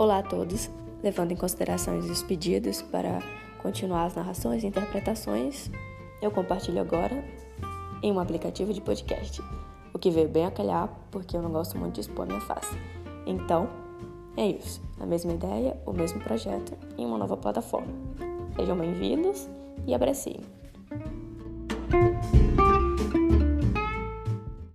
Olá a todos, levando em consideração os pedidos para continuar as narrações e interpretações, eu compartilho agora em um aplicativo de podcast, o que veio bem a calhar porque eu não gosto muito de expor minha face. Então, é isso, a mesma ideia, o mesmo projeto em uma nova plataforma. Sejam bem-vindos e abreciem.